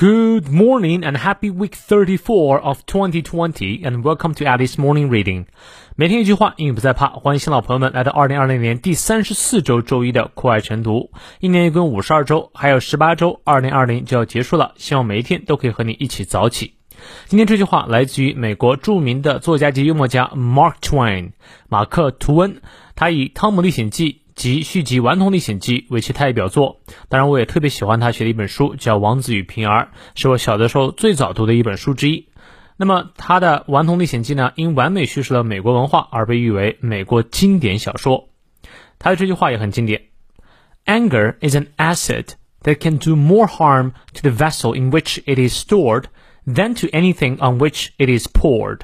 Good morning and happy week 34 of 2020 and welcome to Alice Morning Reading。每天一句话，英语不再怕。欢迎新老朋友们来到2020年第三十四周周一的课外晨读。一年一共五十二周，还有十八周，2020就要结束了。希望每一天都可以和你一起早起。今天这句话来自于美国著名的作家及幽默家 Mark Twain，马克·吐温。他以《汤姆历险记》。及续集《顽童历险记》为其代表作，当然我也特别喜欢他写的一本书，叫《王子与平儿》，是我小的时候最早读的一本书之一。那么他的《顽童历险记》呢，因完美叙述了美国文化而被誉为美国经典小说。他的这句话也很经典：“Anger is an acid that can do more harm to the vessel in which it is stored than to anything on which it is poured。”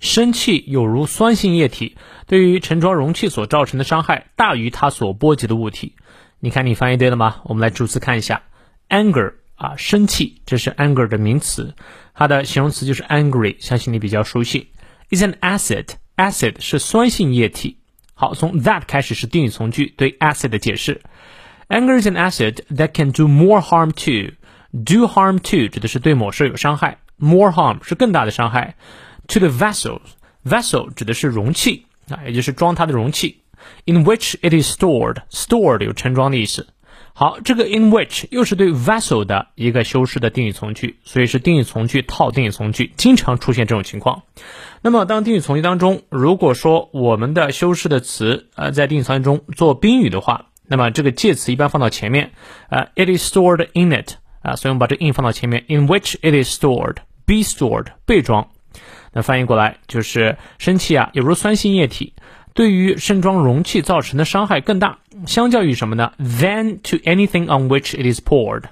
生气有如酸性液体，对于盛装容器所造成的伤害大于它所波及的物体。你看，你翻译对了吗？我们来逐词看一下，anger 啊，生气，这是 anger 的名词，它的形容词就是 angry，相信你比较熟悉。is an acid，acid 是酸性液体。好，从 that 开始是定语从句对 acid 的解释。Anger is an acid that can do more harm to。do harm to 指的是对某事有伤害，more harm 是更大的伤害。To the vessel，vessel 指的是容器啊，也就是装它的容器。In which it is stored，stored 有盛装的意思。好，这个 in which 又是对 vessel 的一个修饰的定语从句，所以是定语从句套定语从句，经常出现这种情况。那么当定语从句当中，如果说我们的修饰的词呃在定语从句中做宾语的话，那么这个介词一般放到前面，呃，it is stored in it 啊，所以我们把这 in 放到前面，in which it is stored，be stored 被装。那翻译过来就是生气啊，有如酸性液体，对于盛装容器造成的伤害更大，相较于什么呢？Than to anything on which it is poured。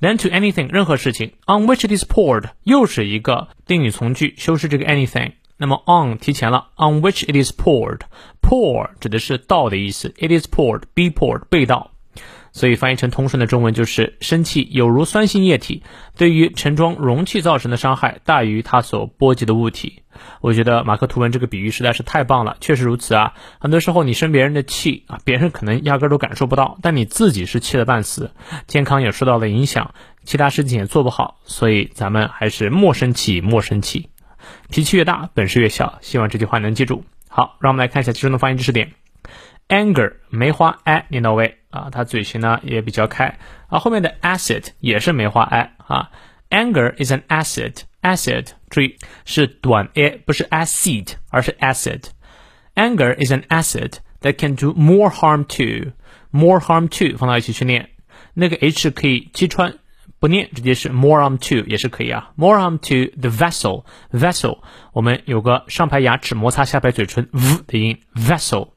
Than to anything 任何事情，on which it is poured 又是一个定语从句，修饰这个 anything。那么 on 提前了，on which it is poured，pour 指的是倒的意思，it is poured，be poured 被倒。所以翻译成通顺的中文就是：生气有如酸性液体，对于盛装容器造成的伤害大于它所波及的物体。我觉得马克吐温这个比喻实在是太棒了，确实如此啊！很多时候你生别人的气啊，别人可能压根都感受不到，但你自己是气得半死，健康也受到了影响，其他事情也做不好。所以咱们还是莫生气，莫生气，脾气越大，本事越小。希望这句话能记住。好，让我们来看一下其中的发音知识点。Anger 梅花 a 念到位啊，它嘴型呢也比较开啊。后面的 acid 也是梅花 a 啊。Anger is an acid，acid 注意是短 a，不是 acid，而是 acid。Anger is an acid that can do more harm to，more harm to 放到一起去念，那个 h 可以击穿不念，直接是 more harm to 也是可以啊。More harm to the vessel，vessel 我们有个上排牙齿摩擦下排嘴唇 v 的音，vessel。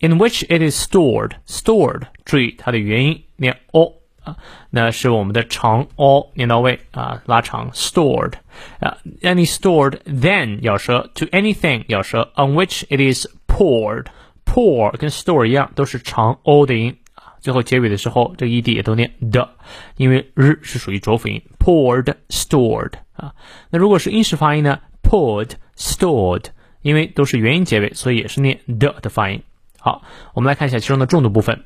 in which it is stored. Stored，注意它的元音念 o 啊，那是我们的长 o 念到位啊，拉长 stored 啊，any stored then 咬舌 to anything 咬舌 on which it is poured。pour 跟 store 一样，都是长 o 的音啊，最后结尾的时候这个 ed 也都念的，因为日是属于浊辅音，poured stored 啊。那如果是英式发音呢，poured stored，因为都是元音结尾，所以也是念的的发音。 好，我们来看一下其中的重读部分。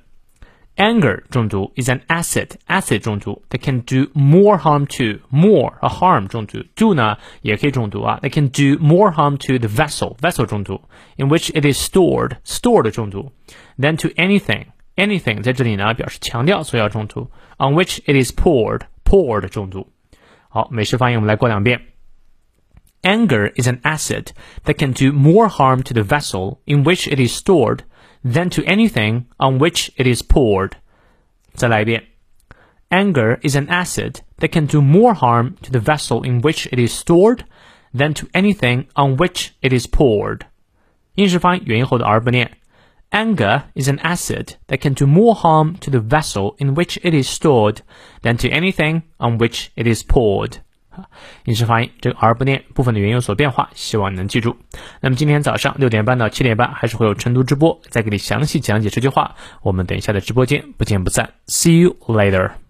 Anger 重读 is an acid，acid 重读，that can do more harm to more 和 harm 重读，do 呢也可以重读啊，that can do more harm to the vessel，vessel 重读，in which it is stored，stored 重读，than to anything，anything 在这里呢表示强调，所以要重读，on which it is poured，poured 重读。好，美式发音我们来过两遍。Anger is an acid that can do more harm to the vessel in which it is stored than to anything on which it is poured. 再来一遍. Anger is an acid that can do more harm to the vessel in which it is stored than to anything on which it is poured. 英式发音元音后的 r 不念。Anger is an acid that can do more harm to the vessel in which it is stored than to anything on which it is poured. 英式发音这个 r 不念，部分的元音有所变化，希望你能记住。那么今天早上六点半到七点半还是会有晨读直播，再给你详细讲解这句话。我们等一下的直播间不见不散，See you later。